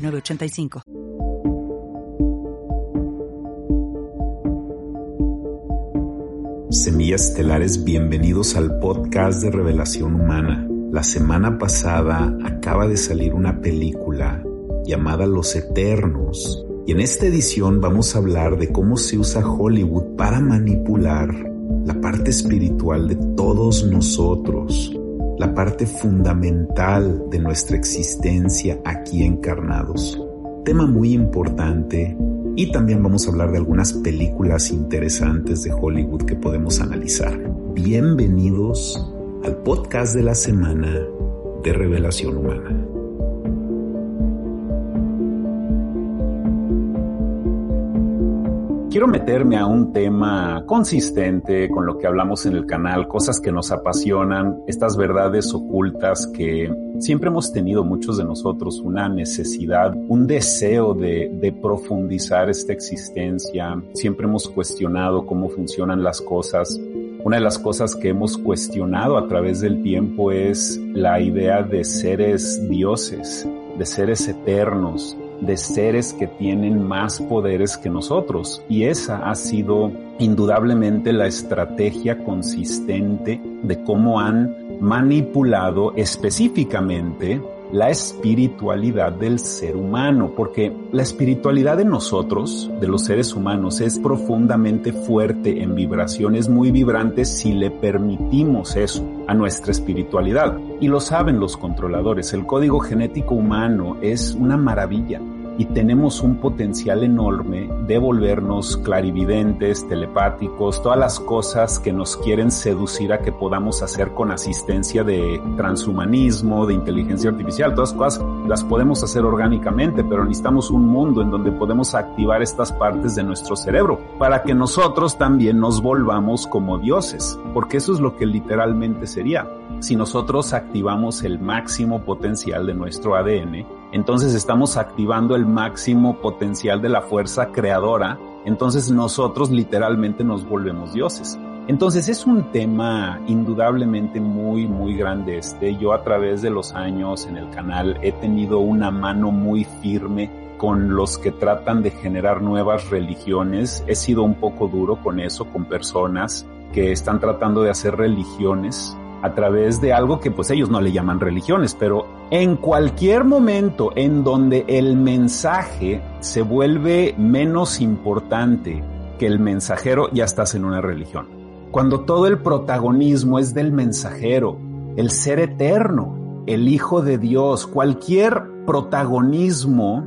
985. Semillas Estelares, bienvenidos al podcast de Revelación Humana. La semana pasada acaba de salir una película llamada Los Eternos. Y en esta edición vamos a hablar de cómo se usa Hollywood para manipular la parte espiritual de todos nosotros la parte fundamental de nuestra existencia aquí encarnados. Tema muy importante y también vamos a hablar de algunas películas interesantes de Hollywood que podemos analizar. Bienvenidos al podcast de la semana de Revelación Humana. Quiero meterme a un tema consistente con lo que hablamos en el canal, cosas que nos apasionan, estas verdades ocultas que siempre hemos tenido muchos de nosotros una necesidad, un deseo de, profundizar esta existencia. Siempre hemos cuestionado cómo funcionan las cosas. Una de las cosas que hemos cuestionado a través del tiempo es la idea de seres dioses, de seres eternos, de seres que tienen más poderes que nosotros. Y esa ha sido indudablemente la estrategia consistente de cómo han manipulado específicamente la espiritualidad del ser humano, porque la espiritualidad de nosotros, de los seres humanos, es profundamente fuerte en vibraciones muy vibrantes si le permitimos eso a nuestra espiritualidad. Y lo saben los controladores, el código genético humano es una maravilla y tenemos un potencial enorme de volvernos clarividentes, telepáticos, todas las cosas que nos quieren seducir a que podamos hacer con asistencia de transhumanismo, de inteligencia artificial, todas cosas las podemos hacer orgánicamente, pero necesitamos un mundo en donde podemos activar estas partes de nuestro cerebro para que nosotros también nos volvamos como dioses, porque eso es lo que literalmente sería. Si nosotros activamos el máximo potencial de nuestro ADN, entonces estamos activando el máximo potencial de la fuerza creadora, entonces nosotros literalmente nos volvemos dioses. Entonces es un tema indudablemente muy, muy grande este. Yo a través de los años en el canal he tenido una mano muy firme con los que tratan de generar nuevas religiones. He sido un poco duro con eso, con personas que están tratando de hacer religiones a través de algo que pues ellos no le llaman religiones, pero en cualquier momento en donde el mensaje se vuelve menos importante que el mensajero, ya estás en una religión. Cuando todo el protagonismo es del mensajero, el ser eterno, el Hijo de Dios, cualquier protagonismo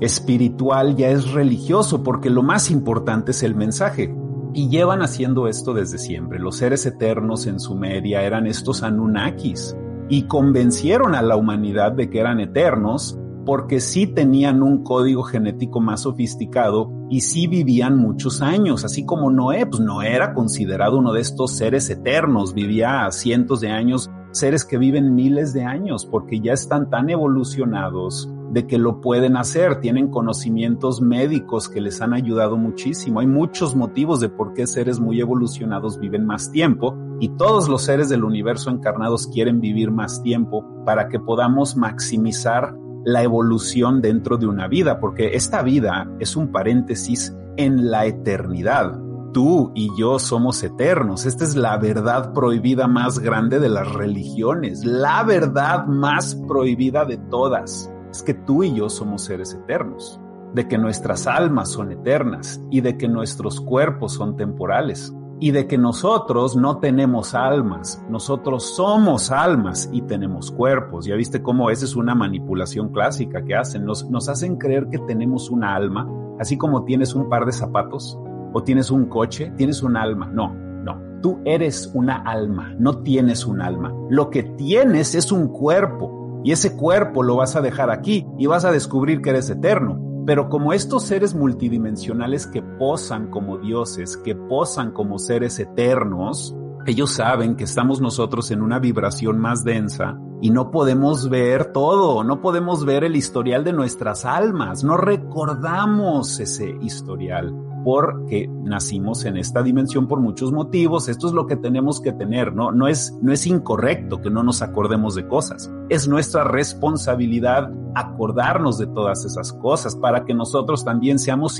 espiritual ya es religioso porque lo más importante es el mensaje. Y llevan haciendo esto desde siempre. Los seres eternos en Sumeria eran estos Anunnakis y convencieron a la humanidad de que eran eternos porque sí tenían un código genético más sofisticado y sí vivían muchos años, así como Noé, pues Noé era considerado uno de estos seres eternos, vivía cientos de años, seres que viven miles de años porque ya están tan evolucionados de que lo pueden hacer, tienen conocimientos médicos que les han ayudado muchísimo. Hay muchos motivos de por qué seres muy evolucionados viven más tiempo y todos los seres del universo encarnados quieren vivir más tiempo para que podamos maximizar la evolución dentro de una vida, porque esta vida es un paréntesis en la eternidad. Tú y yo somos eternos. Esta es la verdad prohibida más grande de las religiones, la verdad más prohibida de todas es que tú y yo somos seres eternos, de que nuestras almas son eternas y de que nuestros cuerpos son temporales y de que nosotros no tenemos almas, nosotros somos almas y tenemos cuerpos. Ya viste cómo esa es una manipulación clásica que hacen, nos, nos hacen creer que tenemos una alma, así como tienes un par de zapatos o tienes un coche, tienes un alma. No, no, tú eres una alma, no tienes un alma. Lo que tienes es un cuerpo y ese cuerpo lo vas a dejar aquí y vas a descubrir que eres eterno. Pero como estos seres multidimensionales que posan como dioses, que posan como seres eternos, ellos saben que estamos nosotros en una vibración más densa y no podemos ver todo, no podemos ver el historial de nuestras almas, no recordamos ese historial porque nacimos en esta dimensión por muchos motivos, esto es lo que tenemos que tener, ¿no? No es, no es incorrecto que no nos acordemos de cosas, es nuestra responsabilidad acordarnos de todas esas cosas para que nosotros también seamos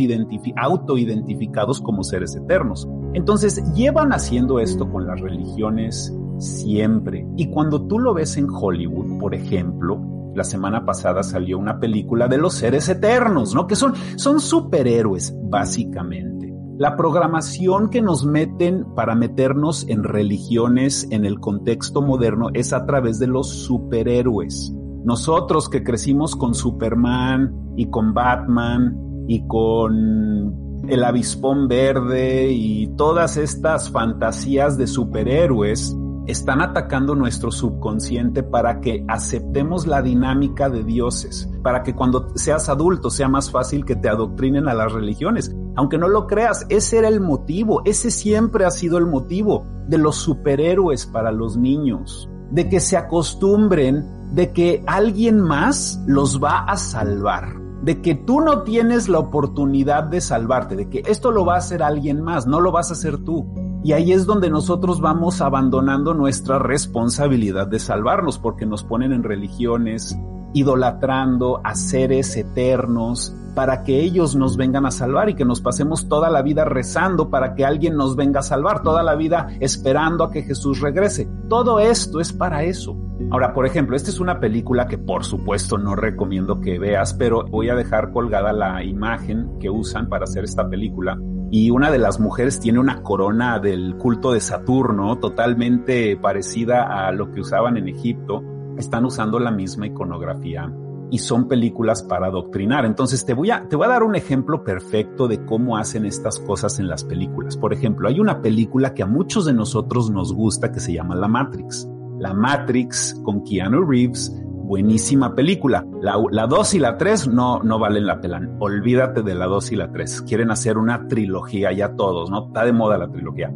autoidentificados como seres eternos. Entonces, llevan haciendo esto con las religiones siempre. Y cuando tú lo ves en Hollywood, por ejemplo, la semana pasada salió una película de los seres eternos, ¿no? Que son, son superhéroes, básicamente. La programación que nos meten para meternos en religiones en el contexto moderno es a través de los superhéroes. Nosotros que crecimos con Superman y con Batman y con el avispón verde y todas estas fantasías de superhéroes, están atacando nuestro subconsciente para que aceptemos la dinámica de dioses, para que cuando seas adulto sea más fácil que te adoctrinen a las religiones. Aunque no lo creas, ese era el motivo, ese siempre ha sido el motivo de los superhéroes para los niños, de que se acostumbren de que alguien más los va a salvar de que tú no tienes la oportunidad de salvarte, de que esto lo va a hacer alguien más, no lo vas a hacer tú. Y ahí es donde nosotros vamos abandonando nuestra responsabilidad de salvarnos, porque nos ponen en religiones, idolatrando a seres eternos para que ellos nos vengan a salvar y que nos pasemos toda la vida rezando para que alguien nos venga a salvar, toda la vida esperando a que Jesús regrese. Todo esto es para eso. Ahora, por ejemplo, esta es una película que por supuesto no recomiendo que veas, pero voy a dejar colgada la imagen que usan para hacer esta película y una de las mujeres tiene una corona del culto de Saturno totalmente parecida a lo que usaban en Egipto. Están usando la misma iconografía y son películas para adoctrinar. Entonces te voy a, te voy a dar un ejemplo perfecto de cómo hacen estas cosas en las películas. Por ejemplo, hay una película que a muchos de nosotros nos gusta que se llama La Matrix. La Matrix con Keanu Reeves buenísima película. La 2 y la 3 no, no valen la pena. Olvídate de la 2 y la 3. Quieren hacer una trilogía ya todos, ¿no? Está de moda la trilogía.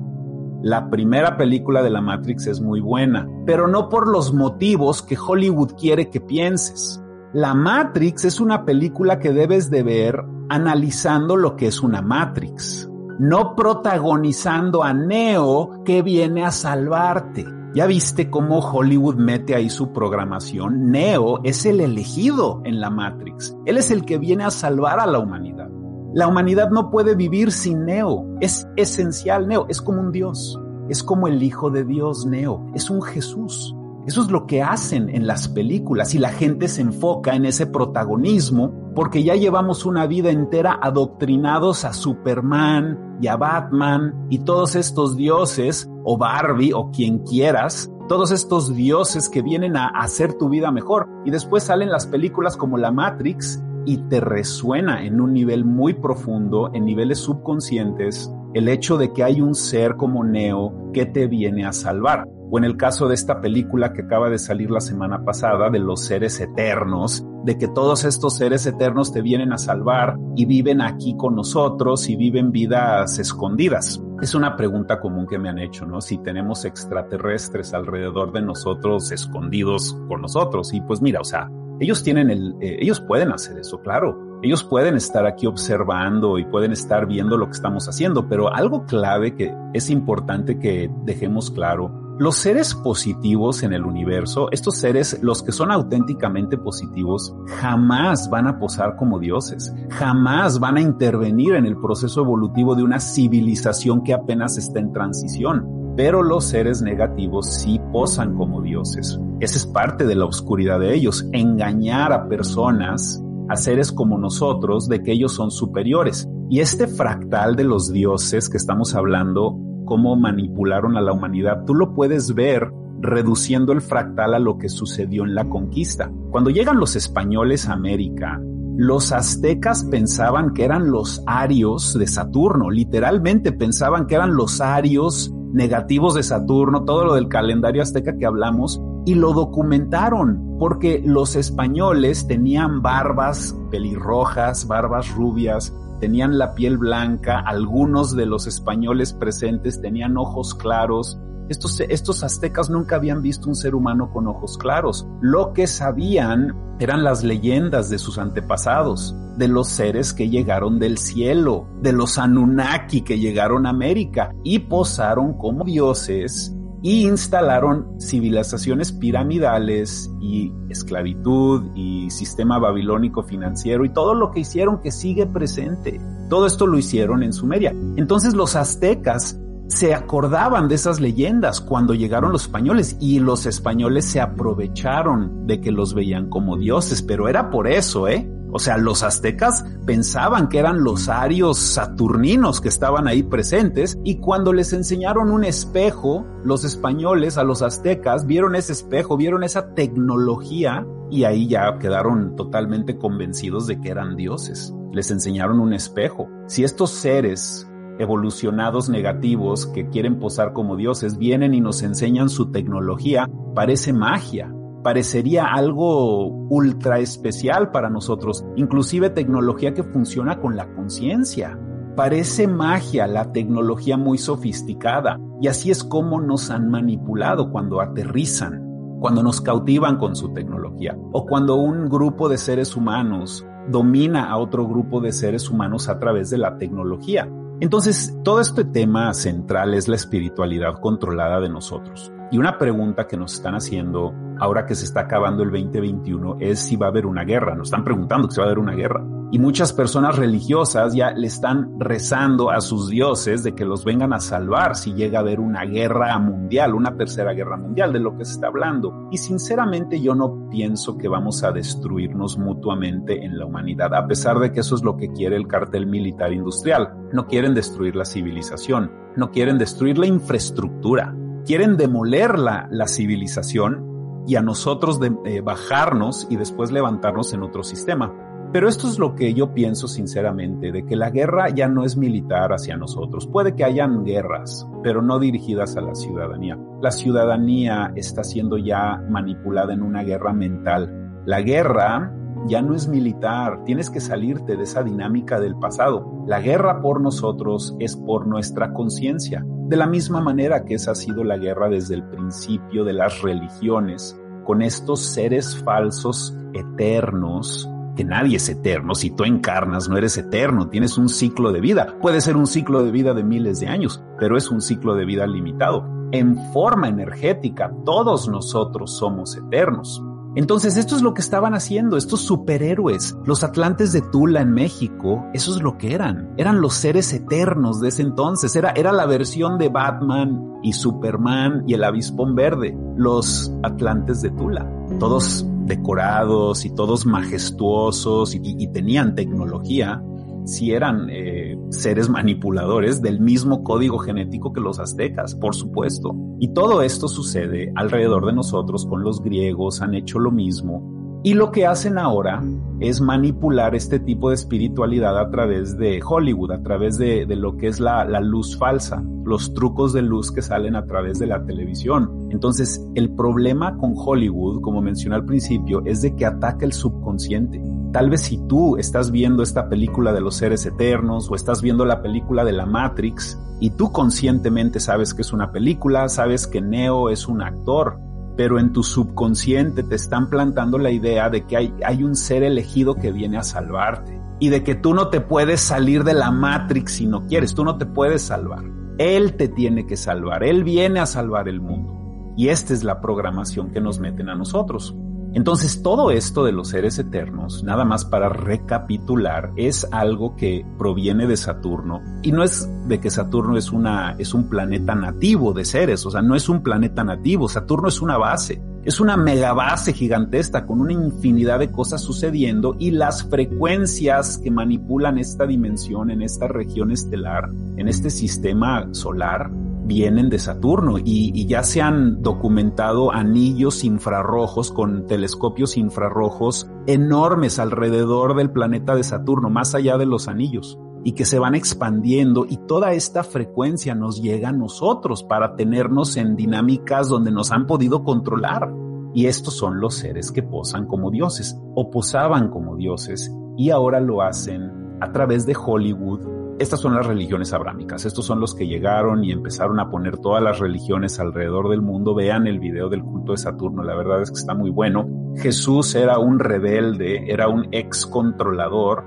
La primera película de la Matrix es muy buena, pero no por los motivos que Hollywood quiere que pienses. La Matrix es una película que debes de ver analizando lo que es una Matrix, no protagonizando a Neo que viene a salvarte. ¿Ya viste cómo Hollywood mete ahí su programación? Neo es el elegido en la Matrix. Él es el que viene a salvar a la humanidad. La humanidad no puede vivir sin Neo. Es esencial Neo. Es como un Dios. Es como el Hijo de Dios Neo. Es un Jesús. Eso es lo que hacen en las películas y la gente se enfoca en ese protagonismo porque ya llevamos una vida entera adoctrinados a Superman y a Batman y todos estos dioses o Barbie o quien quieras, todos estos dioses que vienen a hacer tu vida mejor. Y después salen las películas como La Matrix y te resuena en un nivel muy profundo, en niveles subconscientes, el hecho de que hay un ser como Neo que te viene a salvar o en el caso de esta película que acaba de salir la semana pasada de los seres eternos, de que todos estos seres eternos te vienen a salvar y viven aquí con nosotros y viven vidas escondidas. Es una pregunta común que me han hecho, ¿no? Si tenemos extraterrestres alrededor de nosotros escondidos con nosotros. Y pues mira, o sea, ellos tienen el, eh, ellos pueden hacer eso, claro. Ellos pueden estar aquí observando y pueden estar viendo lo que estamos haciendo, pero algo clave que es importante que dejemos claro los seres positivos en el universo, estos seres, los que son auténticamente positivos, jamás van a posar como dioses, jamás van a intervenir en el proceso evolutivo de una civilización que apenas está en transición. Pero los seres negativos sí posan como dioses. Esa es parte de la oscuridad de ellos, engañar a personas, a seres como nosotros, de que ellos son superiores. Y este fractal de los dioses que estamos hablando cómo manipularon a la humanidad, tú lo puedes ver reduciendo el fractal a lo que sucedió en la conquista. Cuando llegan los españoles a América, los aztecas pensaban que eran los arios de Saturno, literalmente pensaban que eran los arios negativos de Saturno, todo lo del calendario azteca que hablamos, y lo documentaron porque los españoles tenían barbas pelirrojas, barbas rubias, tenían la piel blanca, algunos de los españoles presentes tenían ojos claros. Estos, estos aztecas nunca habían visto un ser humano con ojos claros. Lo que sabían eran las leyendas de sus antepasados, de los seres que llegaron del cielo, de los Anunnaki que llegaron a América y posaron como dioses y instalaron civilizaciones piramidales y esclavitud y sistema babilónico financiero y todo lo que hicieron que sigue presente. Todo esto lo hicieron en Sumeria. Entonces los aztecas se acordaban de esas leyendas cuando llegaron los españoles y los españoles se aprovecharon de que los veían como dioses, pero era por eso, ¿eh? O sea, los aztecas pensaban que eran los arios saturninos que estaban ahí presentes y cuando les enseñaron un espejo, los españoles a los aztecas vieron ese espejo, vieron esa tecnología y ahí ya quedaron totalmente convencidos de que eran dioses. Les enseñaron un espejo. Si estos seres evolucionados negativos que quieren posar como dioses vienen y nos enseñan su tecnología, parece magia parecería algo ultra especial para nosotros, inclusive tecnología que funciona con la conciencia. Parece magia la tecnología muy sofisticada y así es como nos han manipulado cuando aterrizan, cuando nos cautivan con su tecnología o cuando un grupo de seres humanos domina a otro grupo de seres humanos a través de la tecnología. Entonces, todo este tema central es la espiritualidad controlada de nosotros. Y una pregunta que nos están haciendo ahora que se está acabando el 2021 es si va a haber una guerra. Nos están preguntando si va a haber una guerra. Y muchas personas religiosas ya le están rezando a sus dioses de que los vengan a salvar si llega a haber una guerra mundial, una tercera guerra mundial, de lo que se está hablando. Y sinceramente yo no pienso que vamos a destruirnos mutuamente en la humanidad, a pesar de que eso es lo que quiere el cartel militar industrial. No quieren destruir la civilización, no quieren destruir la infraestructura, quieren demoler la, la civilización y a nosotros de, eh, bajarnos y después levantarnos en otro sistema. Pero esto es lo que yo pienso sinceramente, de que la guerra ya no es militar hacia nosotros. Puede que hayan guerras, pero no dirigidas a la ciudadanía. La ciudadanía está siendo ya manipulada en una guerra mental. La guerra ya no es militar, tienes que salirte de esa dinámica del pasado. La guerra por nosotros es por nuestra conciencia. De la misma manera que esa ha sido la guerra desde el principio de las religiones, con estos seres falsos eternos, que nadie es eterno, si tú encarnas no eres eterno, tienes un ciclo de vida. Puede ser un ciclo de vida de miles de años, pero es un ciclo de vida limitado. En forma energética, todos nosotros somos eternos. Entonces, esto es lo que estaban haciendo, estos superhéroes, los atlantes de Tula en México, eso es lo que eran. Eran los seres eternos de ese entonces. Era, era la versión de Batman y Superman y el avispón verde, los atlantes de Tula. Todos decorados y todos majestuosos y, tenían tecnología si eran eh, seres manipuladores del mismo código genético que los aztecas, por supuesto. Y todo esto sucede alrededor de nosotros con los griegos, han hecho lo mismo. Y lo que hacen ahora es manipular este tipo de espiritualidad a través de Hollywood, a través de, de lo que es la, la luz falsa, los trucos de luz que salen a través de la televisión. Entonces, el problema con Hollywood, como mencioné al principio, es de que ataca el subconsciente Tal vez si tú estás viendo esta película de los seres eternos o estás viendo la película de la Matrix y tú conscientemente sabes que es una película, sabes que Neo es un actor, pero en tu subconsciente te están plantando la idea de que hay, hay un ser elegido que viene a salvarte y de que tú no te puedes salir de la Matrix si no quieres, tú no te puedes salvar. Él te tiene que salvar, Él viene a salvar el mundo. Y esta es la programación que nos meten a nosotros. Entonces todo esto de los seres eternos, nada más para recapitular, es algo que proviene de Saturno. Y no es de que Saturno es una es un planeta nativo de seres, o sea, no es un planeta nativo, Saturno es una base, es una megabase gigantesca con una infinidad de cosas sucediendo y las frecuencias que manipulan esta dimensión en esta región estelar, en este sistema solar, vienen de Saturno y, ya se han documentado anillos infrarrojos con telescopios infrarrojos enormes alrededor del planeta de Saturno, más allá de los anillos y que se van expandiendo y toda esta frecuencia nos llega a nosotros para tenernos en dinámicas donde nos han podido controlar. Y estos son los seres que posan como dioses o posaban como dioses y ahora lo hacen a través de Hollywood. Estas son las religiones abrámicas. Estos son los que llegaron y empezaron a poner todas las religiones alrededor del mundo. Vean el video del culto de Saturno. La verdad es que está muy bueno. Jesús era un rebelde, era un ex controlador.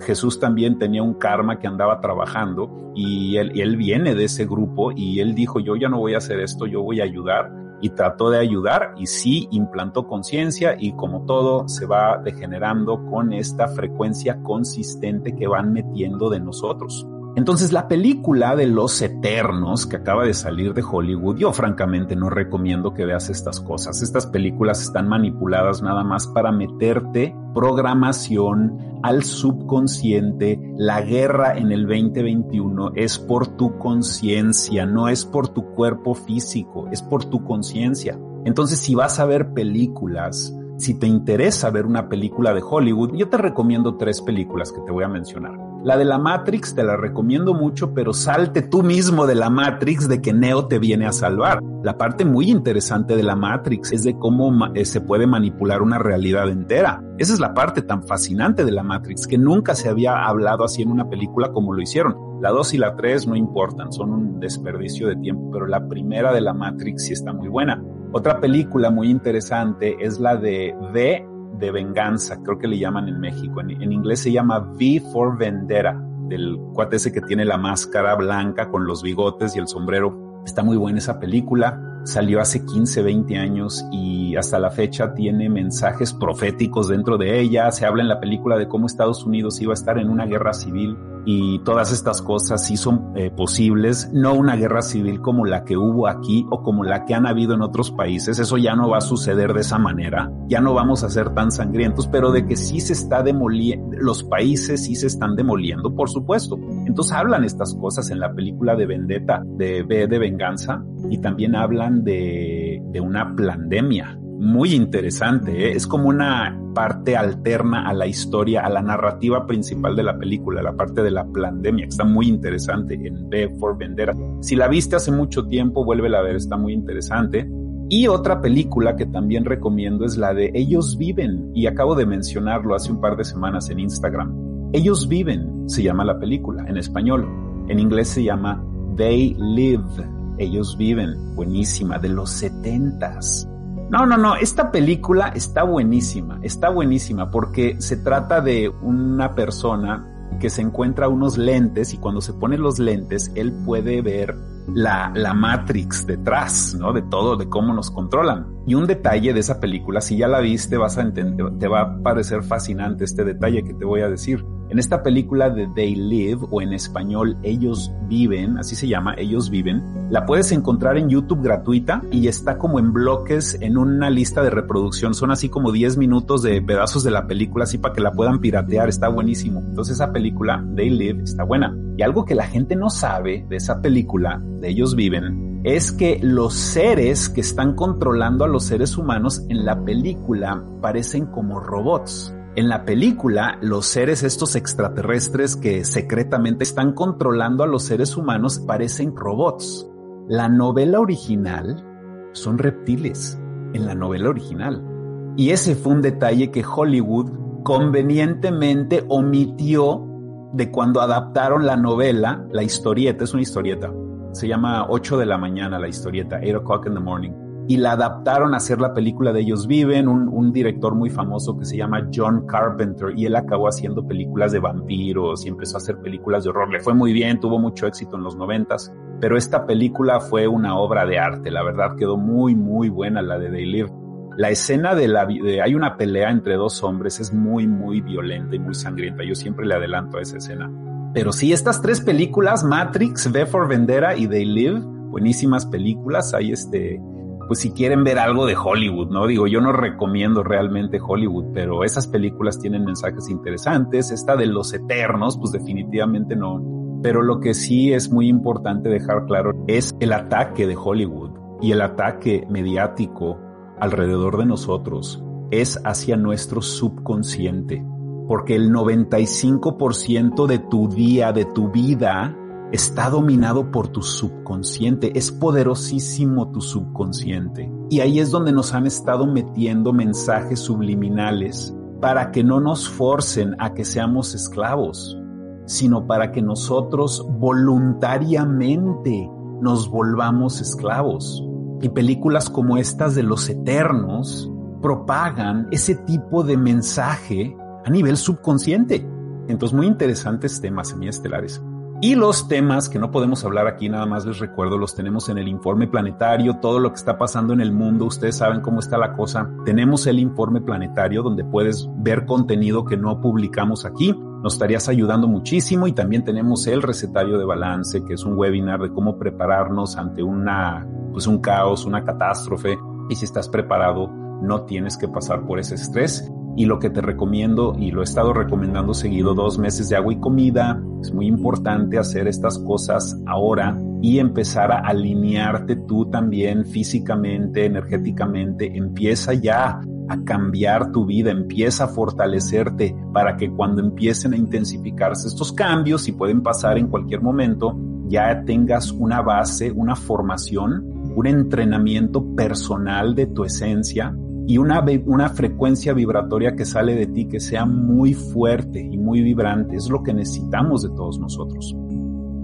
Jesús también tenía un karma que andaba trabajando y él, y él viene de ese grupo y él dijo, yo ya no voy a hacer esto, yo voy a ayudar y trató de ayudar y sí implantó conciencia y como todo se va degenerando con esta frecuencia consistente que van metiendo de nosotros. Entonces la película de Los Eternos que acaba de salir de Hollywood, yo francamente no recomiendo que veas estas cosas. Estas películas están manipuladas nada más para meterte programación al subconsciente. La guerra en el 2021 es por tu conciencia, no es por tu cuerpo físico, es por tu conciencia. Entonces si vas a ver películas, si te interesa ver una película de Hollywood, yo te recomiendo tres películas que te voy a mencionar. La de la Matrix te la recomiendo mucho, pero salte tú mismo de la Matrix de que Neo te viene a salvar. La parte muy interesante de la Matrix es de cómo eh, se puede manipular una realidad entera. Esa es la parte tan fascinante de la Matrix, que nunca se había hablado así en una película como lo hicieron. La 2 y la 3 no importan, son un desperdicio de tiempo, pero la primera de la Matrix sí está muy buena. Otra película muy interesante es la de V de venganza, creo que le llaman en México. En, inglés se llama V for Vendetta, del cuate ese que tiene la máscara blanca con los bigotes y el sombrero. Está muy buena esa película. Salió hace 15, 20 años y hasta la fecha tiene mensajes proféticos dentro de ella. Se habla en la película de cómo Estados Unidos iba a estar en una guerra civil y todas estas cosas sí son eh, posibles, no una guerra civil como la que hubo aquí o como la que han habido en otros países, eso ya no va a suceder de esa manera, ya no vamos a ser tan sangrientos, pero de que sí se está demoliendo, los países sí se están demoliendo, por supuesto. Entonces hablan estas cosas en la película de Vendetta, de B de Venganza, y también hablan de, de una pandemia, muy interesante. ¿eh? Es como una parte alterna a la historia, a la narrativa principal de la película, la parte de la pandemia, está muy interesante en B for Vendera. Si la viste hace mucho tiempo, vuélvela a ver, está muy interesante. Y otra película que también recomiendo es la de Ellos Viven, y acabo de mencionarlo hace un par de semanas en Instagram. Ellos Viven se llama la película en español. En inglés se llama They Live. Ellos Viven. Buenísima, de los setentas no, no, no, esta película está buenísima, está buenísima porque se trata de una persona que se encuentra unos lentes y cuando se pone los lentes, él puede ver la, la Matrix detrás, ¿no? De todo, de cómo nos controlan. Y un detalle de esa película, si ya la viste, vas a entender, te va a parecer fascinante este detalle que te voy a decir. En esta película de They Live o en español Ellos Viven, así se llama, Ellos Viven, la puedes encontrar en YouTube gratuita y está como en bloques en una lista de reproducción. Son así como 10 minutos de pedazos de la película, así para que la puedan piratear. Está buenísimo. Entonces esa película, They Live, está buena. Y algo que la gente no sabe de esa película, de Ellos Viven, es que los seres que están controlando a los seres humanos en la película parecen como robots. En la película, los seres estos extraterrestres que secretamente están controlando a los seres humanos parecen robots. La novela original son reptiles, en la novela original. Y ese fue un detalle que Hollywood convenientemente omitió de cuando adaptaron la novela, la historieta, es una historieta. Se llama 8 de la mañana la historieta, 8 o'clock in the morning y la adaptaron a hacer la película de Ellos Viven, un, director muy famoso que se llama John Carpenter y él acabó haciendo películas de vampiros y empezó a hacer películas de horror. Le fue muy bien, tuvo mucho éxito en los noventas, pero esta película fue una obra de arte, la verdad quedó muy, muy buena la de Day La escena de la, de, hay una pelea entre dos hombres, es muy, muy violenta y muy sangrienta. Yo siempre le adelanto a esa escena. Pero sí, estas tres películas, Matrix, V for Vendera y They Live, buenísimas películas. Hay este, pues si quieren ver algo de Hollywood, ¿no? Digo, yo no recomiendo realmente Hollywood, pero esas películas tienen mensajes interesantes. Esta de los eternos, pues definitivamente no. Pero lo que sí es muy importante dejar claro es el ataque de Hollywood y el ataque mediático alrededor de nosotros es hacia nuestro subconsciente. Porque el 95% de tu día, de tu vida, está dominado por tu subconsciente, es poderosísimo tu subconsciente. Y ahí es donde nos han estado metiendo mensajes subliminales para que no nos forcen a que seamos esclavos, sino para que nosotros voluntariamente nos volvamos esclavos. Y películas como estas de los eternos propagan ese tipo de mensaje a nivel subconsciente. Entonces, muy interesantes temas semiestelares. Y los temas que no podemos hablar aquí, nada más les recuerdo, los tenemos en el informe planetario, todo lo que está pasando en el mundo, ustedes saben cómo está la cosa. Tenemos el informe planetario donde puedes ver contenido que no publicamos aquí. Nos estarías ayudando muchísimo y también tenemos el recetario de balance, que es un webinar de cómo prepararnos ante una, pues un caos, una catástrofe. Y si estás preparado, no tienes que pasar por ese estrés y lo que te recomiendo y lo he estado recomendando seguido, dos meses de agua y comida. Es muy importante hacer estas cosas ahora y empezar a alinearte tú también físicamente, energéticamente. Empieza ya a cambiar tu vida, empieza a fortalecerte para que cuando empiecen a intensificarse estos cambios y pueden pasar en cualquier momento, ya tengas una base, una formación, un entrenamiento personal de tu esencia y una, una frecuencia vibratoria que sale de ti que sea muy fuerte y muy vibrante. Es lo que necesitamos de todos nosotros.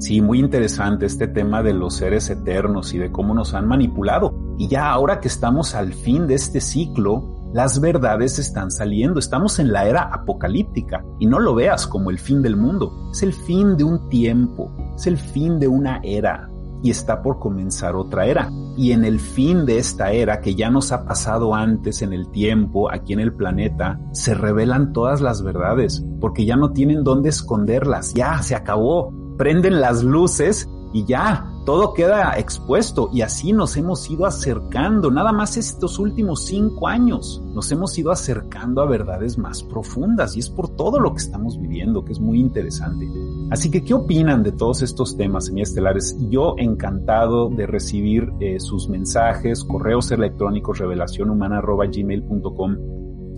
Sí, muy interesante este tema de los seres eternos y de cómo nos han manipulado. Y ya ahora que estamos al fin de este ciclo, las verdades están saliendo. Estamos en la era apocalíptica y no lo veas como el fin del mundo. Es el fin de un tiempo, es el fin de una era, y está por comenzar otra era. Y en el fin de esta era, que ya nos ha pasado antes en el tiempo, aquí en el planeta, se revelan todas las verdades, porque ya no tienen dónde esconderlas, ya se acabó, prenden las luces y ya, todo queda expuesto. Y así nos hemos ido acercando, nada más estos últimos cinco años, nos hemos ido acercando a verdades más profundas. Y es por todo lo que estamos viviendo, que es muy interesante. Así que, ¿qué opinan de todos estos temas semiestelares? Yo encantado de recibir eh, sus mensajes, correos electrónicos, revelacionhumana.gmail.com.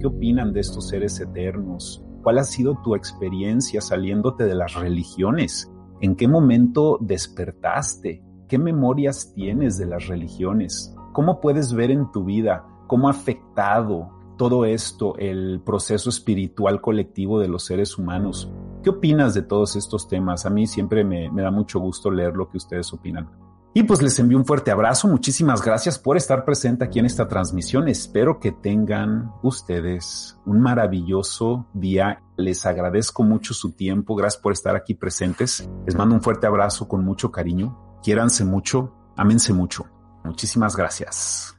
¿Qué opinan de estos seres eternos? ¿Cuál ha sido tu experiencia saliéndote de las religiones? ¿En qué momento despertaste? ¿Qué memorias tienes de las religiones? ¿Cómo puedes ver en tu vida cómo ha afectado todo esto el proceso espiritual colectivo de los seres humanos? ¿Qué opinas de todos estos temas? A mí siempre me, da mucho gusto leer lo que ustedes opinan. Y pues les envío un fuerte abrazo. Muchísimas gracias por estar presente aquí en esta transmisión. Espero que tengan ustedes un maravilloso día. Les agradezco mucho su tiempo. Gracias por estar aquí presentes. Les mando un fuerte abrazo con mucho cariño. Quiéranse mucho. Ámense mucho. Muchísimas gracias.